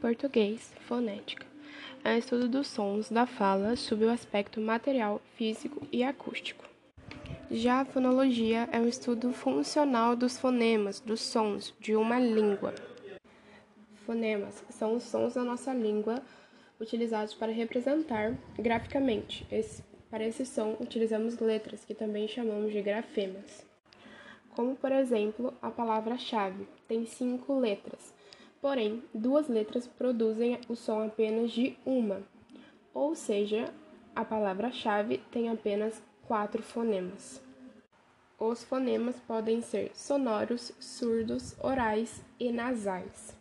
Português, fonética. É um estudo dos sons da fala sob o aspecto material, físico e acústico. Já a fonologia é um estudo funcional dos fonemas, dos sons de uma língua. Fonemas são os sons da nossa língua utilizados para representar graficamente. Esse, para esse som, utilizamos letras, que também chamamos de grafemas. Como, por exemplo, a palavra-chave tem cinco letras Porém, duas letras produzem o som apenas de uma, ou seja, a palavra-chave tem apenas quatro fonemas. Os fonemas podem ser sonoros, surdos, orais e nasais.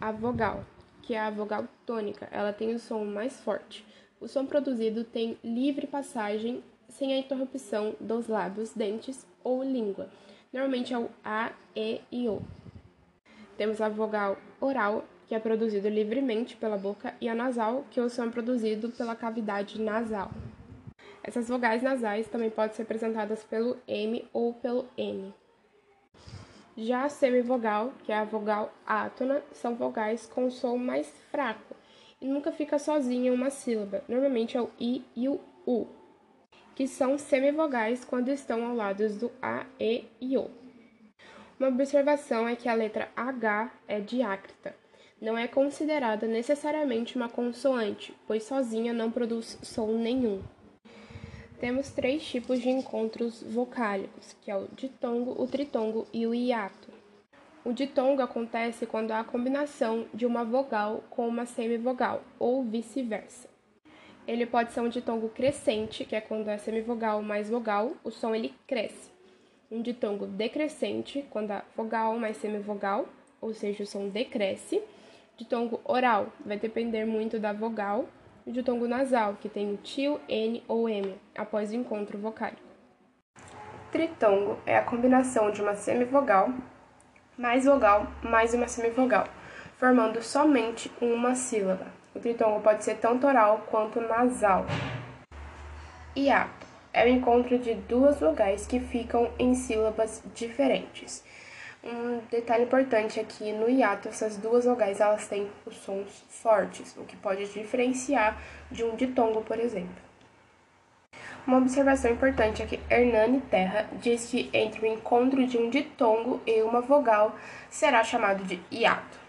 A vogal, que é a vogal tônica, ela tem o som mais forte. O som produzido tem livre passagem sem a interrupção dos lábios, dentes ou língua. Normalmente é o A, E e O. Temos a vogal oral, que é produzido livremente pela boca, e a nasal, que o som é produzido pela cavidade nasal. Essas vogais nasais também podem ser apresentadas pelo M ou pelo N. Já a semivogal, que é a vogal átona, são vogais com som mais fraco e nunca fica sozinha em uma sílaba. Normalmente é o I e o U, que são semivogais quando estão ao lado do A, E e O. Uma observação é que a letra H é diácrita. Não é considerada necessariamente uma consoante, pois sozinha não produz som nenhum. Temos três tipos de encontros vocálicos, que é o ditongo, o tritongo e o hiato. O ditongo acontece quando há a combinação de uma vogal com uma semivogal, ou vice-versa. Ele pode ser um ditongo crescente, que é quando é semivogal mais vogal, o som ele cresce um ditongo decrescente, quando a vogal mais semivogal, ou seja, o som decresce. Ditongo oral vai depender muito da vogal. E ditongo nasal, que tem o tio, N ou M, após o encontro vocálico. Tritongo é a combinação de uma semivogal mais vogal mais uma semivogal, formando somente uma sílaba. O tritongo pode ser tanto oral quanto nasal. Hiato é o encontro de duas vogais que ficam em sílabas diferentes. Um detalhe importante é que no hiato essas duas vogais elas têm os sons fortes, o que pode diferenciar de um ditongo, por exemplo. Uma observação importante é que Hernani Terra diz que entre o encontro de um ditongo e uma vogal será chamado de hiato.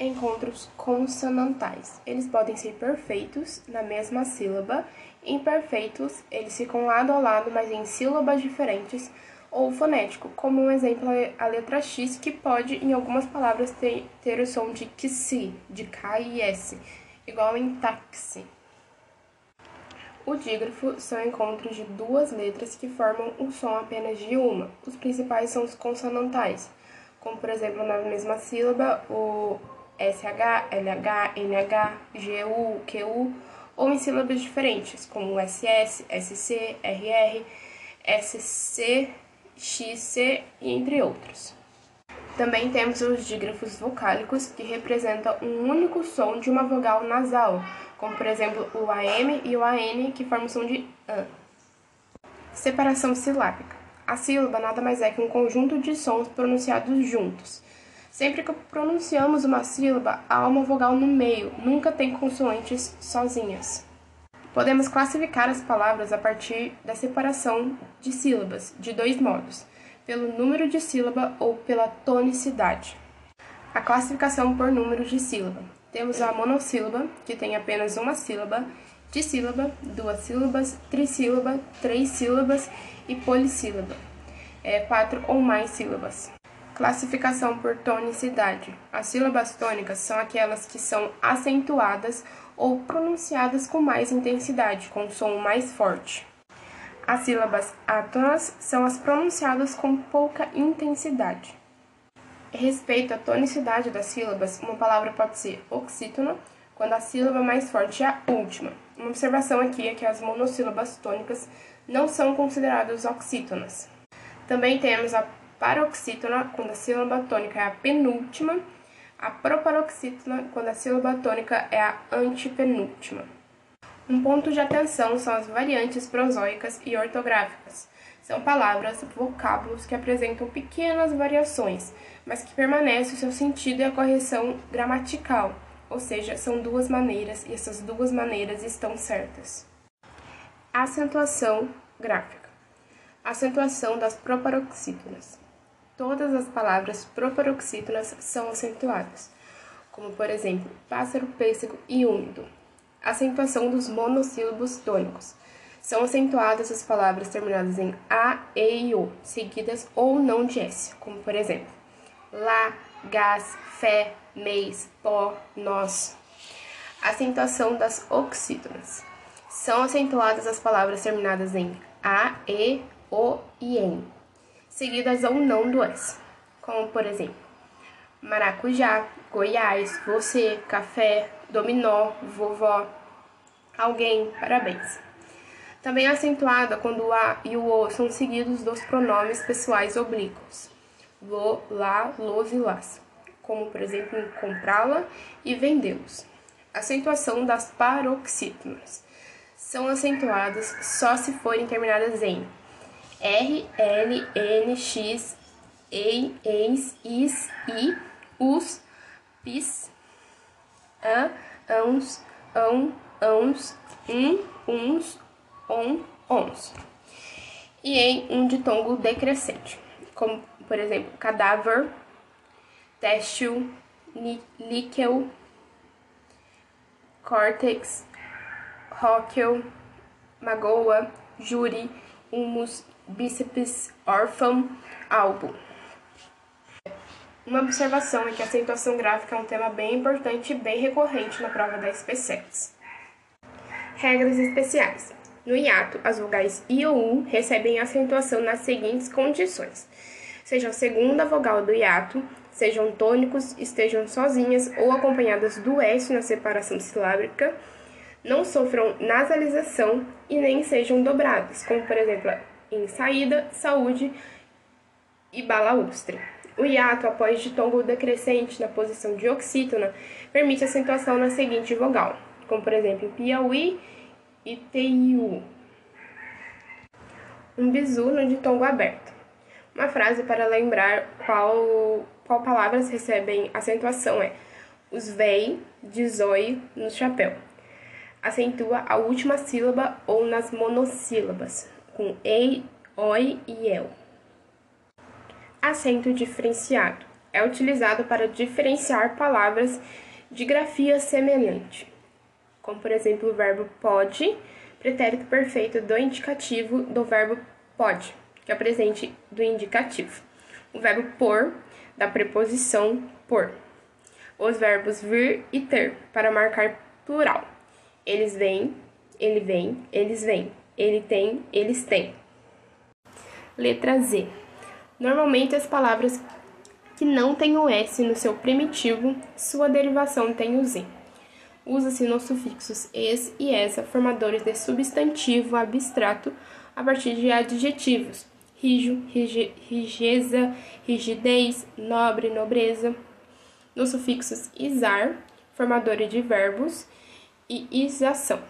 Encontros consonantais. Eles podem ser perfeitos na mesma sílaba Imperfeitos, eles ficam lado a lado, mas em sílabas diferentes, ou fonético, como um exemplo a letra X, que pode, em algumas palavras, ter, ter o som de XI, de K e S, igual em táxi. O dígrafo são encontros de duas letras que formam um som apenas de uma. Os principais são os consonantais, como por exemplo na mesma sílaba o SH, LH, NH, GU, QU ou em sílabas diferentes, como SS, SC, RR, SC, XC entre outros. Também temos os dígrafos vocálicos, que representam um único som de uma vogal nasal, como por exemplo o AM e o AN, que formam o som de AN. Separação silábica. A sílaba nada mais é que um conjunto de sons pronunciados juntos. Sempre que pronunciamos uma sílaba, há uma vogal no meio, nunca tem consoantes sozinhas. Podemos classificar as palavras a partir da separação de sílabas de dois modos: pelo número de sílaba ou pela tonicidade. A classificação por número de sílaba. Temos a monossílaba, que tem apenas uma sílaba, dissílaba, duas sílabas, trissílaba, três sílabas e polissílaba, é, quatro ou mais sílabas. Classificação por tonicidade. As sílabas tônicas são aquelas que são acentuadas ou pronunciadas com mais intensidade, com som mais forte. As sílabas átonas são as pronunciadas com pouca intensidade. Respeito à tonicidade das sílabas, uma palavra pode ser oxítona quando a sílaba mais forte é a última. Uma observação aqui é que as monossílabas tônicas não são consideradas oxítonas. Também temos a paroxítona, quando a sílaba tônica é a penúltima, a proparoxítona, quando a sílaba tônica é a antepenúltima. Um ponto de atenção são as variantes prosóicas e ortográficas. São palavras, vocábulos que apresentam pequenas variações, mas que permanece o seu sentido e a correção gramatical, ou seja, são duas maneiras e essas duas maneiras estão certas. Acentuação gráfica. Acentuação das proparoxítonas. Todas as palavras proparoxítonas são acentuadas, como por exemplo, pássaro, pêssego e úmido. Acentuação dos monossílabos tônicos. São acentuadas as palavras terminadas em A, E e O, seguidas ou não de S, como por exemplo, lá, gás, fé, mês, pó, nós. Acentuação das oxítonas. São acentuadas as palavras terminadas em A, E, O e N, seguidas ou não do S, como por exemplo, maracujá, Goiás, você, café, dominó, vovó, alguém, parabéns. Também é acentuada quando o A e o O são seguidos dos pronomes pessoais oblíquos, lo, lá, los e las, como por exemplo comprá-la e vendê-los. Acentuação das paroxítonas. São acentuadas só se forem terminadas em R, L, N, X, EI, EIS, IS, I, US, PIS, AN, ANS, AN, ANS, um, uns, on, ons. E em um ditongo decrescente, como por exemplo, cadáver, têxtil, níquel, córtex, róquel, magoa, júri, humus, bíceps, órfão, álbum. Uma observação é que a acentuação gráfica é um tema bem importante e bem recorrente na prova da SPSEX. Regras especiais. No hiato, as vogais I ou U recebem acentuação nas seguintes condições: seja a segunda vogal do hiato, sejam tônicos, estejam sozinhas ou acompanhadas do S na separação silábica, não sofram nasalização e nem sejam dobradas, como por exemplo em saída, saúde e balaustre. O hiato após ditongo decrescente na posição de oxítona permite acentuação na seguinte vogal, como por exemplo Piauí e TIU. Um bizu no ditongo aberto. Uma frase para lembrar qual, qual palavras recebem acentuação é os véi de zói no chapéu. Acentua a última sílaba ou nas monossílabas, com ei, oi e el. Acento diferenciado. É utilizado para diferenciar palavras de grafia semelhante, como por exemplo o verbo pode, pretérito perfeito do indicativo do verbo pode, que é o presente do indicativo. O verbo por, da preposição por. Os verbos vir e ter, para marcar plural. Eles vêm, ele vem, eles vêm. Ele tem, eles têm. Letra Z. Normalmente as palavras que não têm o S no seu primitivo, sua derivação tem o Z. Usa-se nos sufixos es e essa, formadores de substantivo abstrato a partir de adjetivos: rijo, rige, rigeza, rigidez, nobre, nobreza. Nos sufixos isar, formador de verbos, e isação,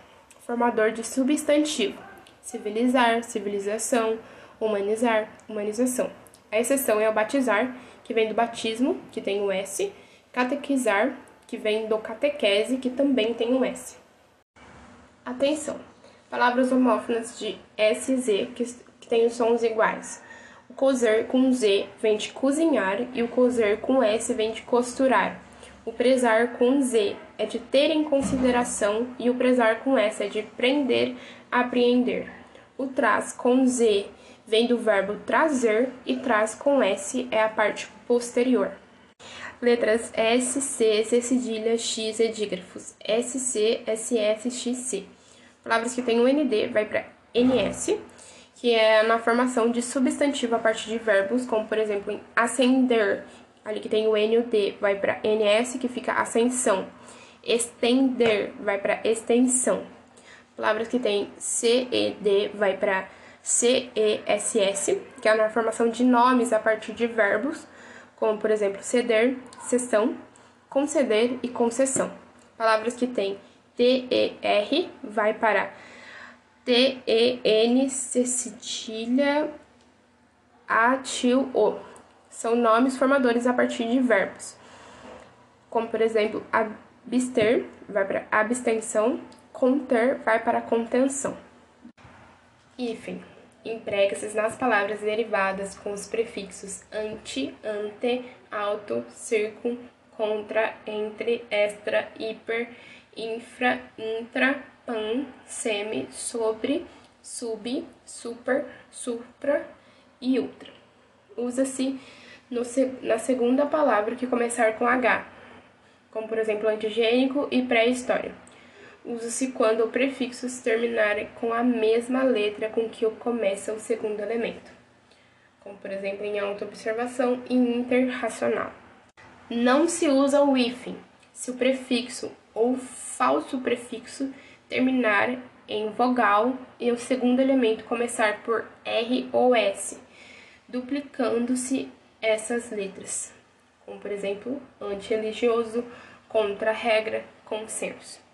formador de substantivo: civilizar, civilização, humanizar, humanização. A exceção é o batizar, que vem do batismo, que tem o S, catequizar, que vem do catequese, que também tem o S. Atenção! Palavras homófonas de S e Z que, que têm os sons iguais. O cozer com Z vem de cozinhar e o cozer com S vem de costurar. O prezar com Z é de ter em consideração e o prezar com S é de prender, apreender. O traz com Z vem do verbo trazer e traz com S é a parte posterior. Letras S, C, C cedilha, X, edígrafos. S, C, SS, XC. Palavras que têm o ND vai para NS, que é na formação de substantivo a partir de verbos, como por exemplo em ascender, ali que tem o N o D, vai para NS, que fica ascensão. Estender vai para extensão. Palavras que têm C, E, D vai para CESS, que é na formação de nomes a partir de verbos, como por exemplo ceder, cessão, conceder e concessão. Palavras que têm TER vai para TEN, cedilha, a, til, o. São nomes formadores a partir de verbos. Como, por exemplo, abster vai para abstenção, conter vai para contenção. Hífen emprega-se nas palavras derivadas com os prefixos anti, ante, auto, circum, contra, entre, extra, hiper, infra, intra, pan, semi, sobre, sub, super, supra e ultra. Usa-se na segunda palavra que começar com H, como por exemplo antigênico e pré-história. Usa-se quando o prefixos terminarem com a mesma letra com que começa o segundo elemento, como por exemplo em auto-observação e interracional. Não se usa o hífen se o prefixo ou falso prefixo terminar em vogal e o segundo elemento começar por R ou S, duplicando-se essas letras, como por exemplo, anti-religioso, contra-regra, consenso.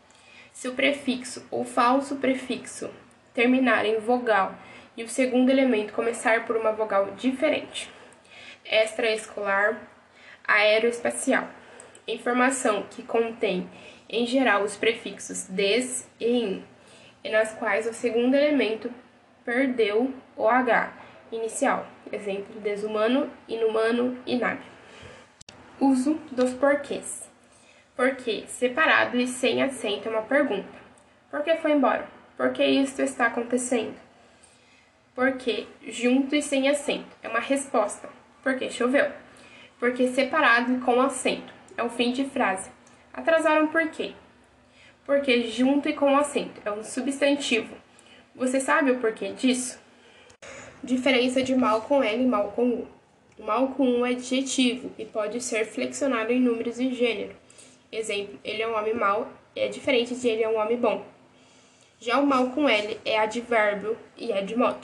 Se o prefixo ou falso prefixo terminar em vogal e o segundo elemento começar por uma vogal diferente. Extraescolar, aeroespacial. Informação que contém, em geral, os prefixos des e in, e nas quais o segundo elemento perdeu o H inicial. Exemplo, desumano, inumano, inab. Uso dos porquês. Porque separado e sem acento é uma pergunta. Por que foi embora? Por que isto está acontecendo? Porque junto e sem acento é uma resposta. Porque choveu. Porque separado e com acento é o fim de frase. Atrasaram por quê? Porque junto e com acento é um substantivo. Você sabe o porquê disso? Diferença de mal com L e mal com U. Mal com U é adjetivo e pode ser flexionado em números e gênero. Exemplo, ele é um homem mau é diferente de ele é um homem bom. Já o mal com L é advérbio e é de modo.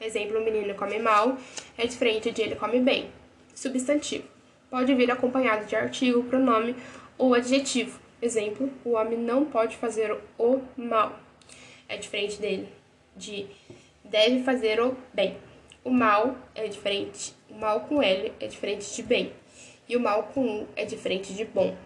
Exemplo, o menino come mal é diferente de ele come bem. Substantivo. Pode vir acompanhado de artigo, pronome ou adjetivo. Exemplo, o homem não pode fazer o mal. É diferente dele de deve fazer o bem. O mal é diferente, o mal com L é diferente de bem. E o mal com U é diferente de bom.